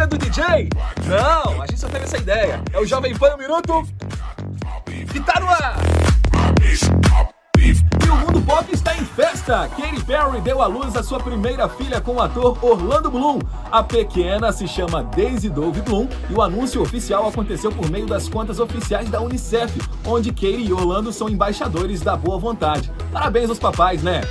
sendo DJ? Não, a gente só teve essa ideia. É o Jovem Pan um Minuto que tá no ar. E o mundo pop está em festa! Katy Perry deu à luz a sua primeira filha com o ator Orlando Bloom. A pequena se chama Daisy Dove Bloom e o anúncio oficial aconteceu por meio das contas oficiais da Unicef, onde Katy e Orlando são embaixadores da boa vontade. Parabéns aos papais, né?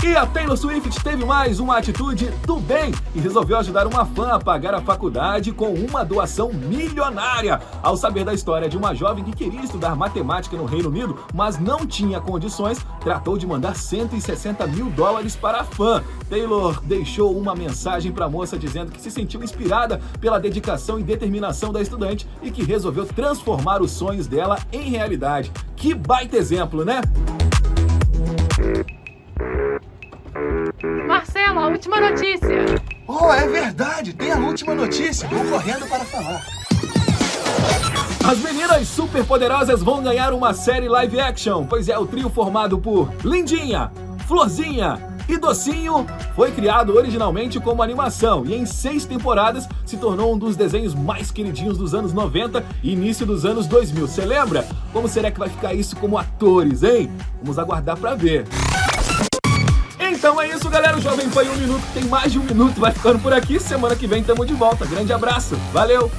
E a Taylor Swift teve mais uma atitude do bem e resolveu ajudar uma fã a pagar a faculdade com uma doação milionária. Ao saber da história de uma jovem que queria estudar matemática no Reino Unido, mas não tinha condições, tratou de mandar 160 mil dólares para a fã. Taylor deixou uma mensagem para a moça dizendo que se sentiu inspirada pela dedicação e determinação da estudante e que resolveu transformar os sonhos dela em realidade. Que baita exemplo, né? Última notícia. Oh, é verdade, tem a última notícia. Vou correndo para falar. As meninas superpoderosas vão ganhar uma série live action, pois é o trio formado por Lindinha, Florzinha e Docinho foi criado originalmente como animação e em seis temporadas se tornou um dos desenhos mais queridinhos dos anos 90 e início dos anos 2000. Você lembra? Como será que vai ficar isso como atores, hein? Vamos aguardar para ver. Então é isso, galera. O Jovem Pan em um minuto tem mais de um minuto. Vai ficando por aqui. Semana que vem tamo de volta. Grande abraço. Valeu!